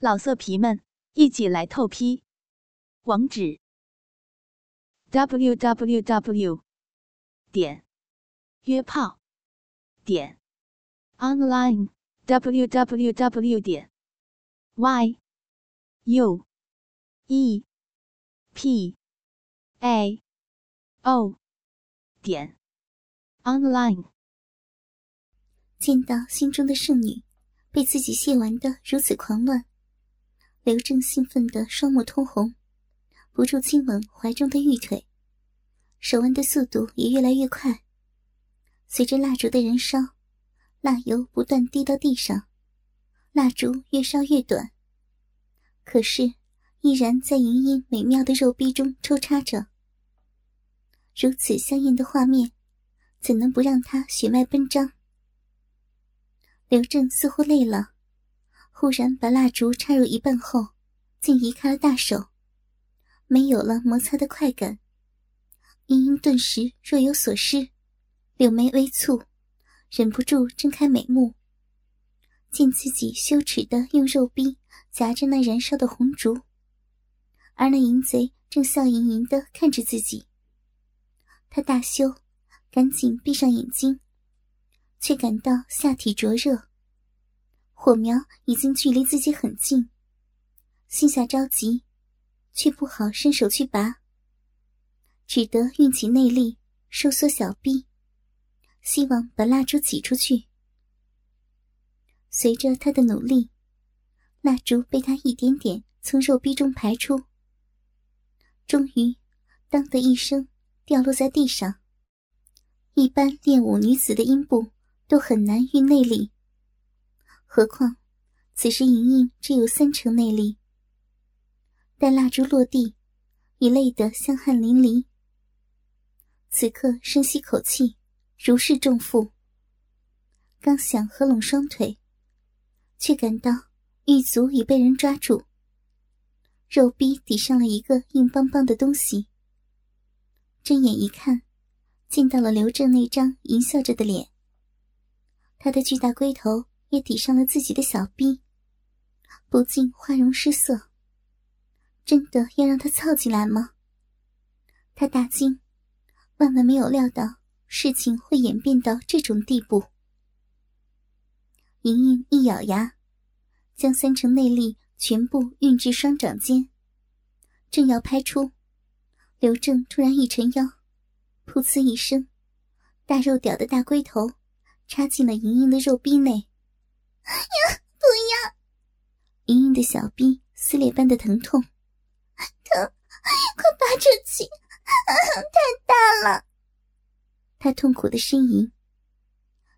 老色皮们，一起来透批！网址：w w w 点约炮点 online w w w 点 y u e p a o 点 online。见到心中的圣女被自己亵玩的如此狂乱。刘正兴奋的双目通红，不住亲吻怀中的玉腿，手腕的速度也越来越快。随着蜡烛的燃烧，蜡油不断滴到地上，蜡烛越烧越短。可是，依然在莹莹美妙的肉壁中抽插着。如此香艳的画面，怎能不让他血脉奔张？刘正似乎累了。忽然把蜡烛插入一半后，竟移开了大手，没有了摩擦的快感。茵茵顿时若有所失，柳眉微蹙，忍不住睁开美目，见自己羞耻的用肉臂夹着那燃烧的红烛，而那淫贼正笑盈盈的看着自己。她大羞，赶紧闭上眼睛，却感到下体灼热。火苗已经距离自己很近，心下着急，却不好伸手去拔，只得运起内力收缩小臂，希望把蜡烛挤出去。随着他的努力，蜡烛被他一点点从肉壁中排出，终于“当”的一声掉落在地上。一般练武女子的阴部都很难运内力。何况，此时莹莹只有三成内力。待蜡烛落地，已累得香汗淋漓。此刻深吸口气，如释重负。刚想合拢双腿，却感到玉足已被人抓住，肉壁抵上了一个硬邦邦的东西。睁眼一看，见到了刘正那张淫笑着的脸。他的巨大龟头。也抵上了自己的小臂，不禁花容失色。真的要让他操进来吗？他大惊，万万没有料到事情会演变到这种地步。莹莹一咬牙，将三成内力全部运至双掌间，正要拍出，刘正突然一沉腰，噗呲一声，大肉屌的大龟头插进了莹莹的肉壁内。呀！不要！莹莹的小臂撕裂般的疼痛，疼！快拔出去！太大了！她痛苦的呻吟。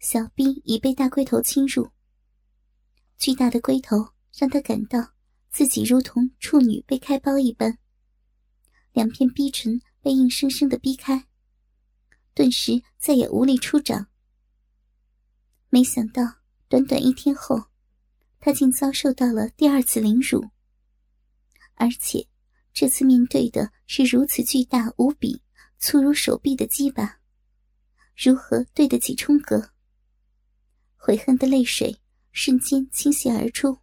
小臂已被大龟头侵入，巨大的龟头让她感到自己如同处女被开包一般，两片逼唇被硬生生的逼开，顿时再也无力出掌。没想到。短短一天后，他竟遭受到了第二次凌辱，而且这次面对的是如此巨大无比、粗如手臂的鸡巴，如何对得起冲哥？悔恨的泪水瞬间倾泻而出。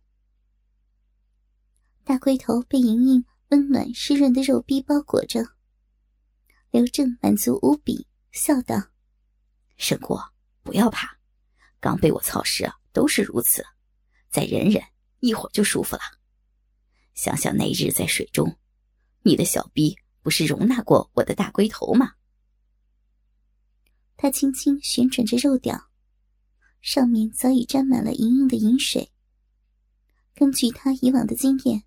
大龟头被莹莹温暖湿润的肉壁包裹着，刘正满足无比，笑道：“沈过，不要怕，刚被我操湿。”都是如此，再忍忍，一会儿就舒服了。想想那日在水中，你的小臂不是容纳过我的大龟头吗？他轻轻旋转着肉屌，上面早已沾满了莹莹的饮水。根据他以往的经验，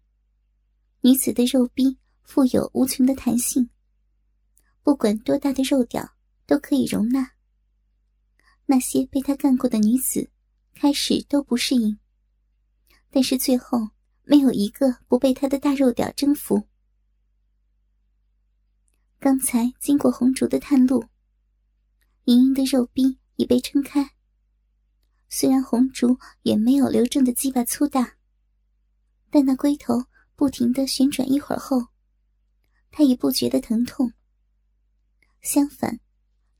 女子的肉壁富有无穷的弹性，不管多大的肉屌都可以容纳。那些被他干过的女子。开始都不适应，但是最后没有一个不被他的大肉屌征服。刚才经过红烛的探路，莹莹的肉壁已被撑开。虽然红烛也没有刘正的鸡巴粗大，但那龟头不停的旋转一会儿后，他也不觉得疼痛。相反，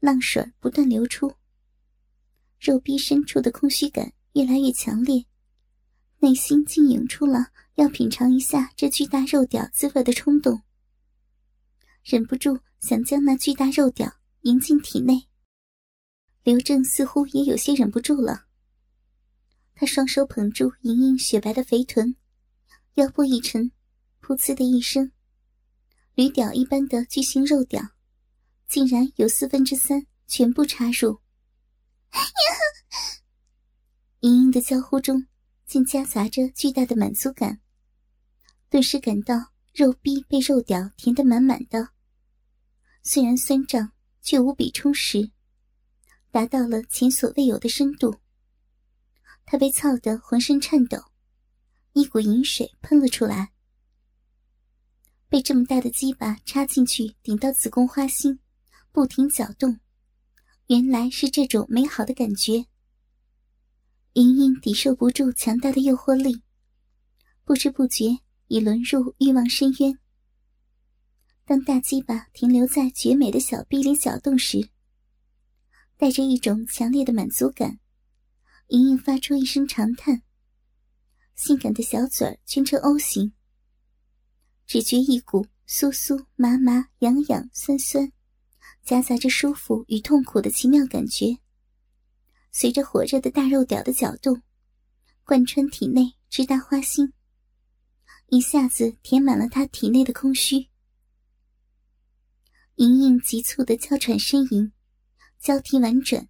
浪水不断流出。肉壁深处的空虚感越来越强烈，内心竟涌出了要品尝一下这巨大肉屌滋味的冲动，忍不住想将那巨大肉屌迎进体内。刘正似乎也有些忍不住了，他双手捧住莹莹雪白的肥臀，腰部一沉，噗呲的一声，驴屌一般的巨型肉屌，竟然有四分之三全部插入。莹莹的娇呼中，竟夹杂着巨大的满足感，顿时感到肉壁被肉屌填得满满的，虽然酸胀，却无比充实。达到了前所未有的深度，他被操得浑身颤抖，一股淫水喷了出来。被这么大的鸡巴插进去，顶到子宫花心，不停搅动，原来是这种美好的感觉。莹莹抵受不住强大的诱惑力，不知不觉已沦入欲望深渊。当大鸡巴停留在绝美的小臂里搅动时，带着一种强烈的满足感，莹莹发出一声长叹，性感的小嘴儿圈成 O 型，只觉一股酥酥麻麻、痒痒酸酸，夹杂着舒服与痛苦的奇妙感觉，随着火热的大肉屌的搅动，贯穿体内，直达花心，一下子填满了他体内的空虚。莹莹急促的娇喘呻吟。交替婉转，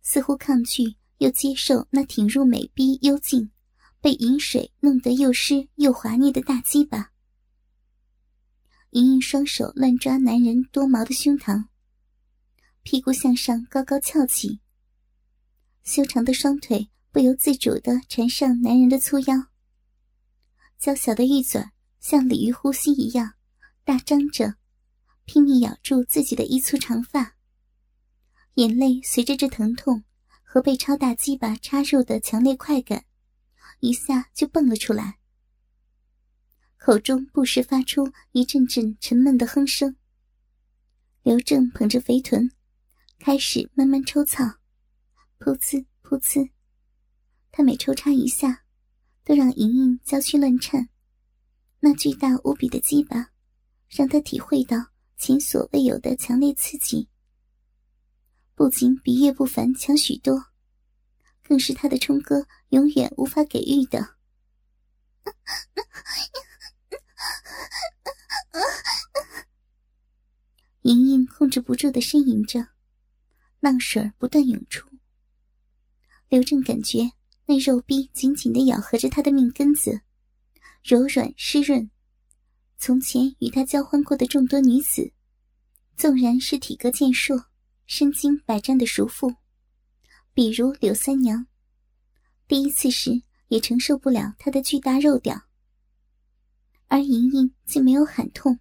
似乎抗拒又接受那挺入美逼幽静、被饮水弄得又湿又滑腻的大鸡巴。莹莹双手乱抓男人多毛的胸膛，屁股向上高高翘起，修长的双腿不由自主地缠上男人的粗腰，娇小的玉嘴像鲤鱼呼吸一样大张着，拼命咬住自己的一簇长发。眼泪随着这疼痛和被超大鸡巴插入的强烈快感，一下就蹦了出来，口中不时发出一阵阵沉闷的哼声。刘正捧着肥臀，开始慢慢抽草，噗呲噗呲，他每抽插一下，都让莹莹娇躯乱颤。那巨大无比的鸡巴，让他体会到前所未有的强烈刺激。不仅比叶不凡强许多，更是他的冲哥永远无法给予的。莹莹控制不住的呻吟着，浪水不断涌出。刘正感觉那肉逼紧紧的咬合着他的命根子，柔软湿润。从前与他交欢过的众多女子，纵然是体格健硕。身经百战的熟妇，比如柳三娘，第一次时也承受不了他的巨大肉屌，而莹莹竟没有喊痛，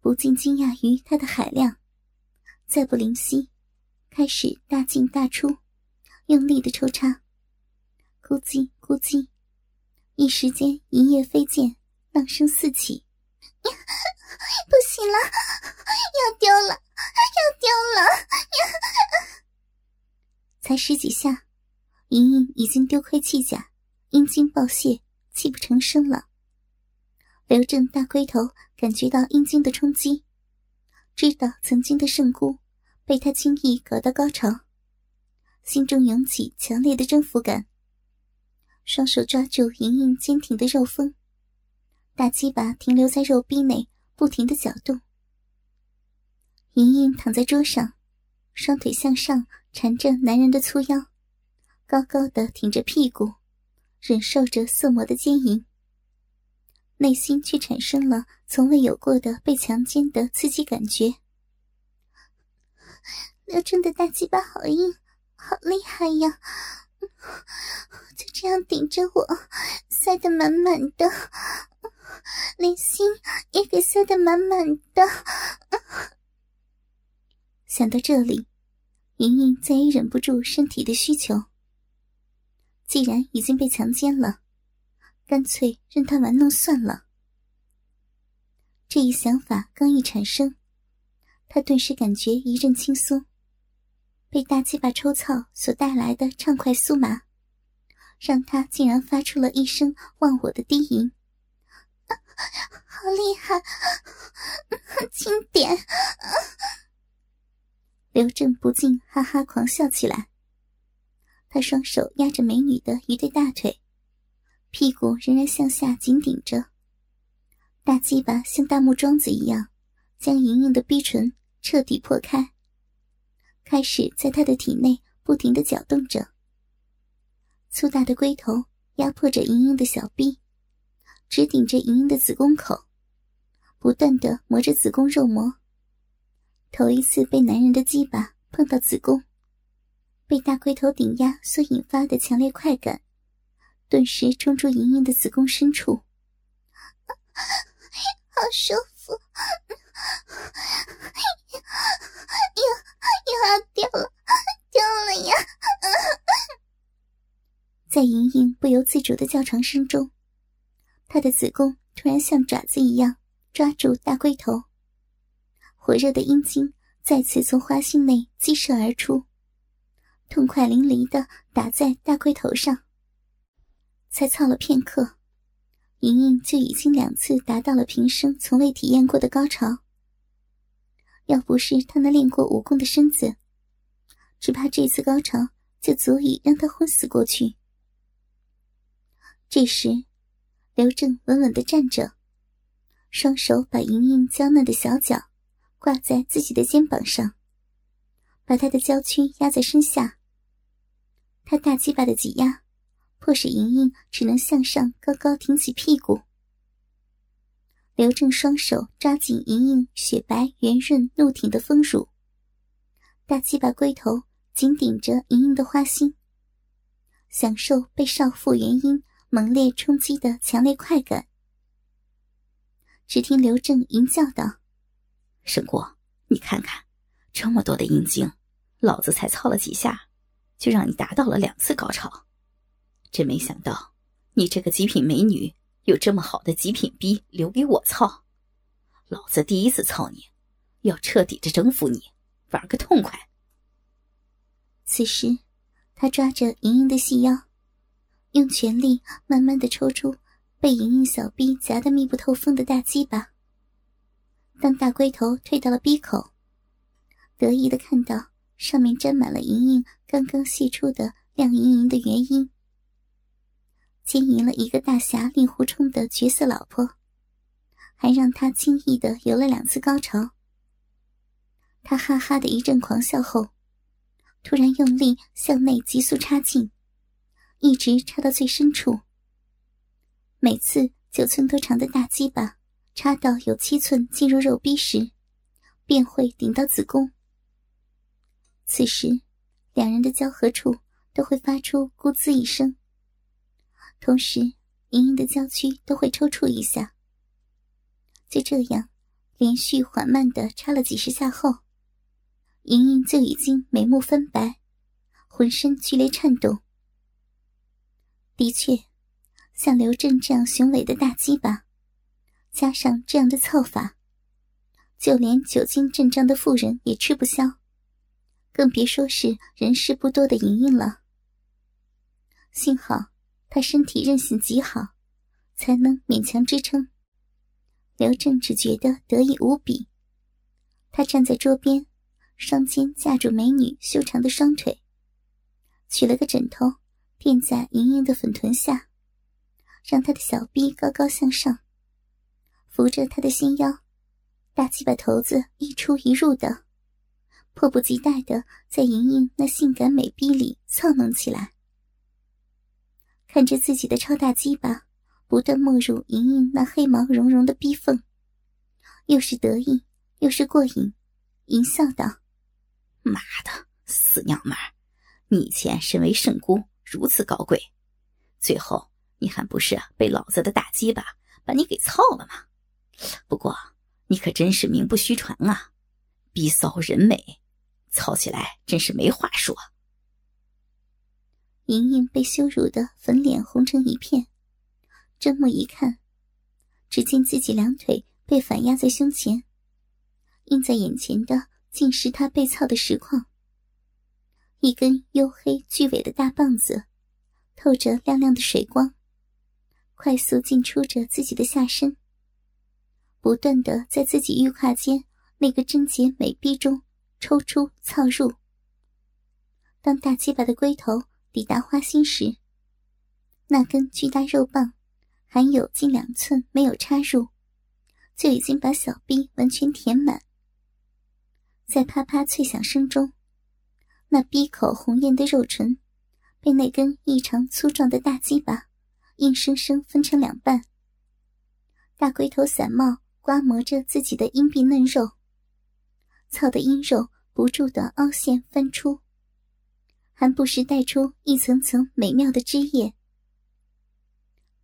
不禁惊讶于他的海量，再不灵犀，开始大进大出，用力的抽插，咕叽咕叽，一时间一夜飞溅，浪声四起，不行了，要丢了。要丢了！才十几下，莹莹已经丢盔弃甲，阴茎爆泄，泣不成声了。刘正大龟头感觉到阴茎的冲击，知道曾经的圣姑被他轻易搞到高潮，心中涌起强烈的征服感。双手抓住莹莹坚挺的肉峰，大鸡巴停留在肉壁内，不停的搅动。莹莹躺在桌上，双腿向上缠着男人的粗腰，高高的挺着屁股，忍受着色魔的奸淫，内心却产生了从未有过的被强奸的刺激感觉。刘正的大鸡巴好硬，好厉害呀！就这样顶着我，塞得满满的，连心也给塞得满满的。想到这里，莹莹再也忍不住身体的需求。既然已经被强奸了，干脆任他玩弄算了。这一想法刚一产生，他顿时感觉一阵轻松，被大鸡巴抽操所带来的畅快酥麻，让他竟然发出了一声忘我的低吟。好厉害，轻点！刘正不禁哈哈狂笑起来。他双手压着美女的一对大腿，屁股仍然向下紧顶着，大鸡巴像大木桩子一样，将莹莹的逼唇彻底破开，开始在她的体内不停的搅动着。粗大的龟头压迫着莹莹的小臂，直顶着莹莹的子宫口，不断的磨着子宫肉膜。头一次被男人的鸡巴碰到子宫，被大龟头顶压所引发的强烈快感，顿时冲出莹莹的子宫深处，好舒服，又又要掉了，掉了呀！在莹莹不由自主的叫床声中，她的子宫突然像爪子一样抓住大龟头，火热的阴茎再次从花心内激射而出，痛快淋漓的打在大龟头上。才操了片刻，莹莹就已经两次达到了平生从未体验过的高潮。要不是她那练过武功的身子，只怕这次高潮就足以让她昏死过去。这时，刘正稳稳的站着，双手把莹莹娇嫩的小脚挂在自己的肩膀上，把她的娇躯压在身下。他大鸡巴的挤压，迫使莹莹只能向上高高挺起屁股。刘正双手抓紧莹莹雪白圆润怒挺的丰乳，大鸡巴龟头紧顶着莹莹的花心，享受被少妇元阴。猛烈冲击的强烈快感。只听刘正淫叫道：“沈过，你看看，这么多的阴茎，老子才操了几下，就让你达到了两次高潮。真没想到，你这个极品美女有这么好的极品逼留给我操。老子第一次操你，要彻底的征服你，玩个痛快。”此时，他抓着莹莹的细腰。用全力慢慢的抽出被莹莹小臂夹得密不透风的大鸡巴。当大龟头退到了逼口，得意的看到上面沾满了莹莹刚刚泄出的亮莹莹的原因，经营了一个大侠令狐冲的绝色老婆，还让他轻易的有了两次高潮。他哈哈的一阵狂笑后，突然用力向内急速插进。一直插到最深处。每次九寸多长的大鸡巴插到有七寸进入肉壁时，便会顶到子宫。此时，两人的交合处都会发出“咕滋”一声，同时，莹莹的娇躯都会抽搐一下。就这样，连续缓慢的插了几十下后，莹莹就已经眉目分白，浑身剧烈颤动。的确，像刘正这样雄伟的大鸡巴，加上这样的操法，就连久经阵仗的妇人也吃不消，更别说是人事不多的莹莹了。幸好他身体韧性极好，才能勉强支撑。刘正只觉得得意无比。他站在桌边，双肩架住美女修长的双腿，取了个枕头。垫在莹莹的粉臀下，让她的小臂高高向上，扶着她的纤腰，大鸡巴头子一出一入的，迫不及待的在莹莹那性感美臂里操弄起来。看着自己的超大鸡巴不断没入莹莹那黑毛茸茸的逼缝，又是得意又是过瘾，淫笑道：“妈的，死娘们儿，你以前身为圣姑。”如此高贵，最后你还不是被老子的大鸡巴把你给操了吗？不过你可真是名不虚传啊，逼骚人美，操起来真是没话说。莹莹被羞辱的粉脸红成一片，睁目一看，只见自己两腿被反压在胸前，映在眼前的竟是她被操的实况。一根黝黑巨伟的大棒子，透着亮亮的水光，快速进出着自己的下身，不断的在自己玉胯间那个贞洁美臂中抽出操入。当大鸡巴的龟头抵达花心时，那根巨大肉棒还有近两寸没有插入，就已经把小臂完全填满。在啪啪脆响声中，那闭口红艳的肉唇被那根异常粗壮的大鸡巴硬生生分成两半。大龟头散帽刮磨着自己的阴壁嫩肉，操的阴肉不住的凹陷翻出，还不时带出一层层美妙的汁液。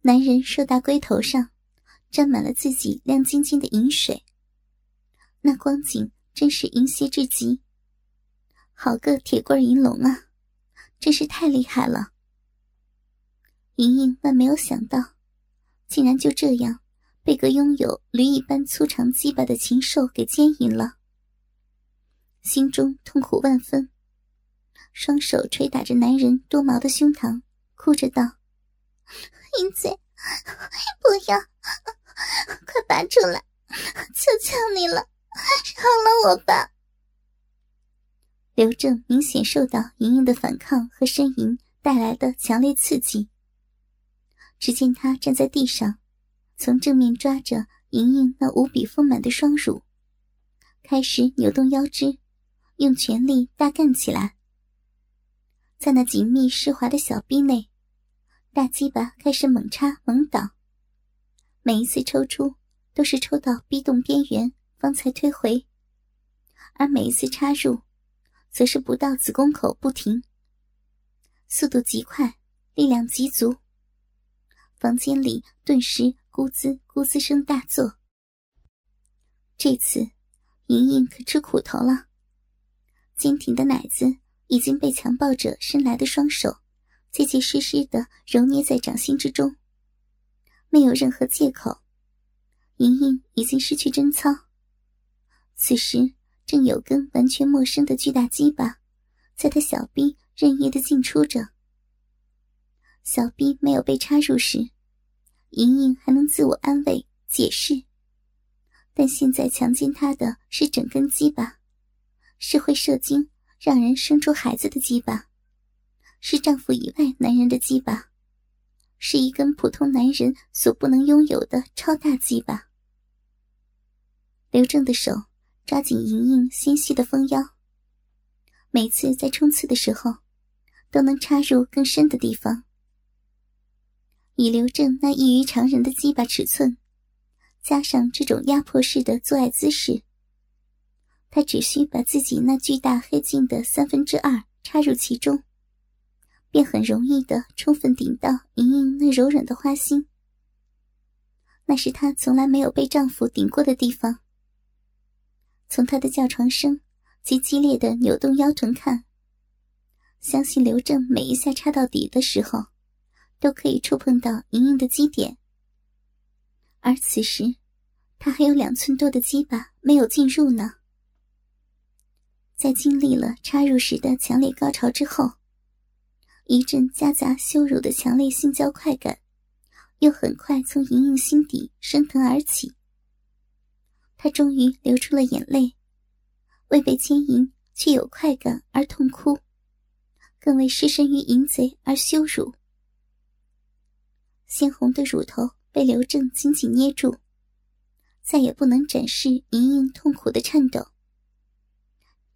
男人硕大龟头上沾满了自己亮晶晶的银水，那光景。真是淫邪至极！好个铁棍银龙啊，真是太厉害了！莹莹万没有想到，竟然就这样被个拥有驴一般粗长鸡巴的禽兽给奸淫了，心中痛苦万分，双手捶打着男人多毛的胸膛，哭着道：“淫贼，不要，快拔出来，求求你了！”饶了我吧！刘正明显受到莹莹的反抗和呻吟带来的强烈刺激。只见他站在地上，从正面抓着莹莹那无比丰满的双乳，开始扭动腰肢，用全力大干起来。在那紧密湿滑的小臂内，大鸡巴开始猛插猛倒，每一次抽出都是抽到逼洞边缘。方才推回，而每一次插入，则是不到子宫口不停，速度极快，力量极足。房间里顿时咕滋咕滋声大作。这次，莹莹可吃苦头了。坚挺的奶子已经被强暴者伸来的双手结结实实的揉捏在掌心之中，没有任何借口。莹莹已经失去贞操。此时正有根完全陌生的巨大鸡巴，在他小臂任意的进出着。小臂没有被插入时，莹莹还能自我安慰解释，但现在强奸她的是整根鸡巴，是会射精让人生出孩子的鸡巴，是丈夫以外男人的鸡巴，是一根普通男人所不能拥有的超大鸡巴。刘正的手。抓紧莹莹纤细的丰腰，每次在冲刺的时候，都能插入更深的地方。以刘正那异于常人的鸡巴尺寸，加上这种压迫式的做爱姿势，他只需把自己那巨大黑镜的三分之二插入其中，便很容易的充分顶到莹莹那柔软的花心。那是她从来没有被丈夫顶过的地方。从他的叫床声及激烈的扭动腰臀看，相信刘正每一下插到底的时候，都可以触碰到莹莹的基点。而此时，他还有两寸多的鸡巴没有进入呢。在经历了插入时的强烈高潮之后，一阵夹杂羞辱的强烈性交快感，又很快从莹莹心底升腾而起。她终于流出了眼泪，为被奸淫却有快感而痛哭，更为失身于淫贼而羞辱。鲜红的乳头被刘正紧紧捏住，再也不能展示莹莹痛苦的颤抖。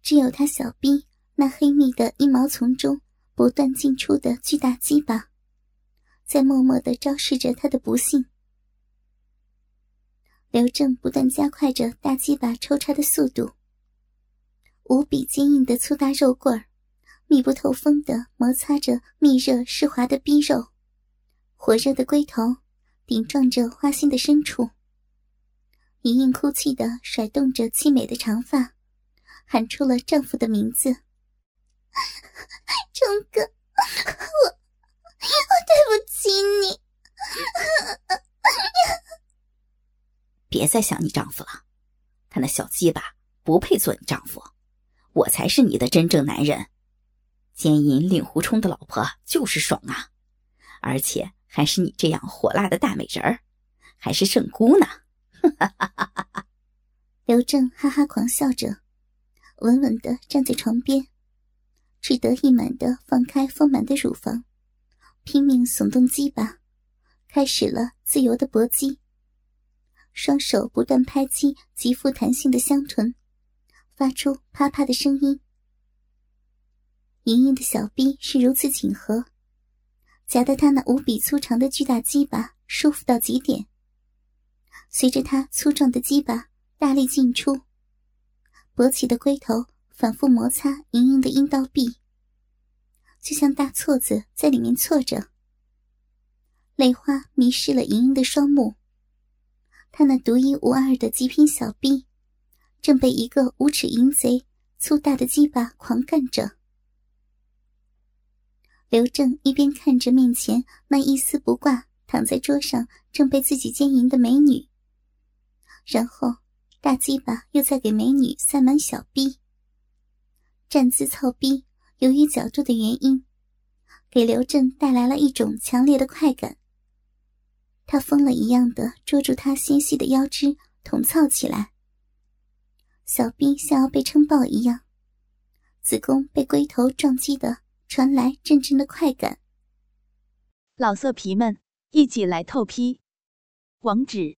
只有他小臂那黑密的阴毛丛中不断进出的巨大鸡巴，在默默的昭示着他的不幸。刘正不断加快着大鸡巴抽插的速度，无比坚硬的粗大肉棍儿，密不透风的摩擦着密热湿滑的逼肉，火热的龟头顶撞着花心的深处。莹莹哭泣的甩动着凄美的长发，喊出了丈夫的名字：“ 钟哥，我我对不起你。”别再想你丈夫了，他那小鸡巴不配做你丈夫，我才是你的真正男人。奸淫令狐冲的老婆就是爽啊，而且还是你这样火辣的大美人儿，还是圣姑呢！哈哈哈哈哈！刘正哈哈狂笑着，稳稳的站在床边，志得意满的放开丰满的乳房，拼命耸动鸡巴，开始了自由的搏击。双手不断拍击极富弹性的香臀，发出啪啪的声音。莹莹的小臂是如此紧合，夹得她那无比粗长的巨大鸡巴舒服到极点。随着她粗壮的鸡巴大力进出，勃起的龟头反复摩擦莹莹的阴道壁，就像大锉子在里面锉着。泪花迷失了莹莹的双目，她那独一无二的极品小臂，正被一个无耻淫贼粗大的鸡巴狂干着。刘正一边看着面前那一丝不挂躺在桌上正被自己奸淫的美女，然后大鸡巴又在给美女塞满小逼。站姿操逼，由于角度的原因，给刘正带来了一种强烈的快感。他疯了一样的捉住她纤细的腰肢，捅操起来。小臂像要被撑爆一样，子宫被龟头撞击的。传来阵阵的快感，老色皮们一起来透批，网址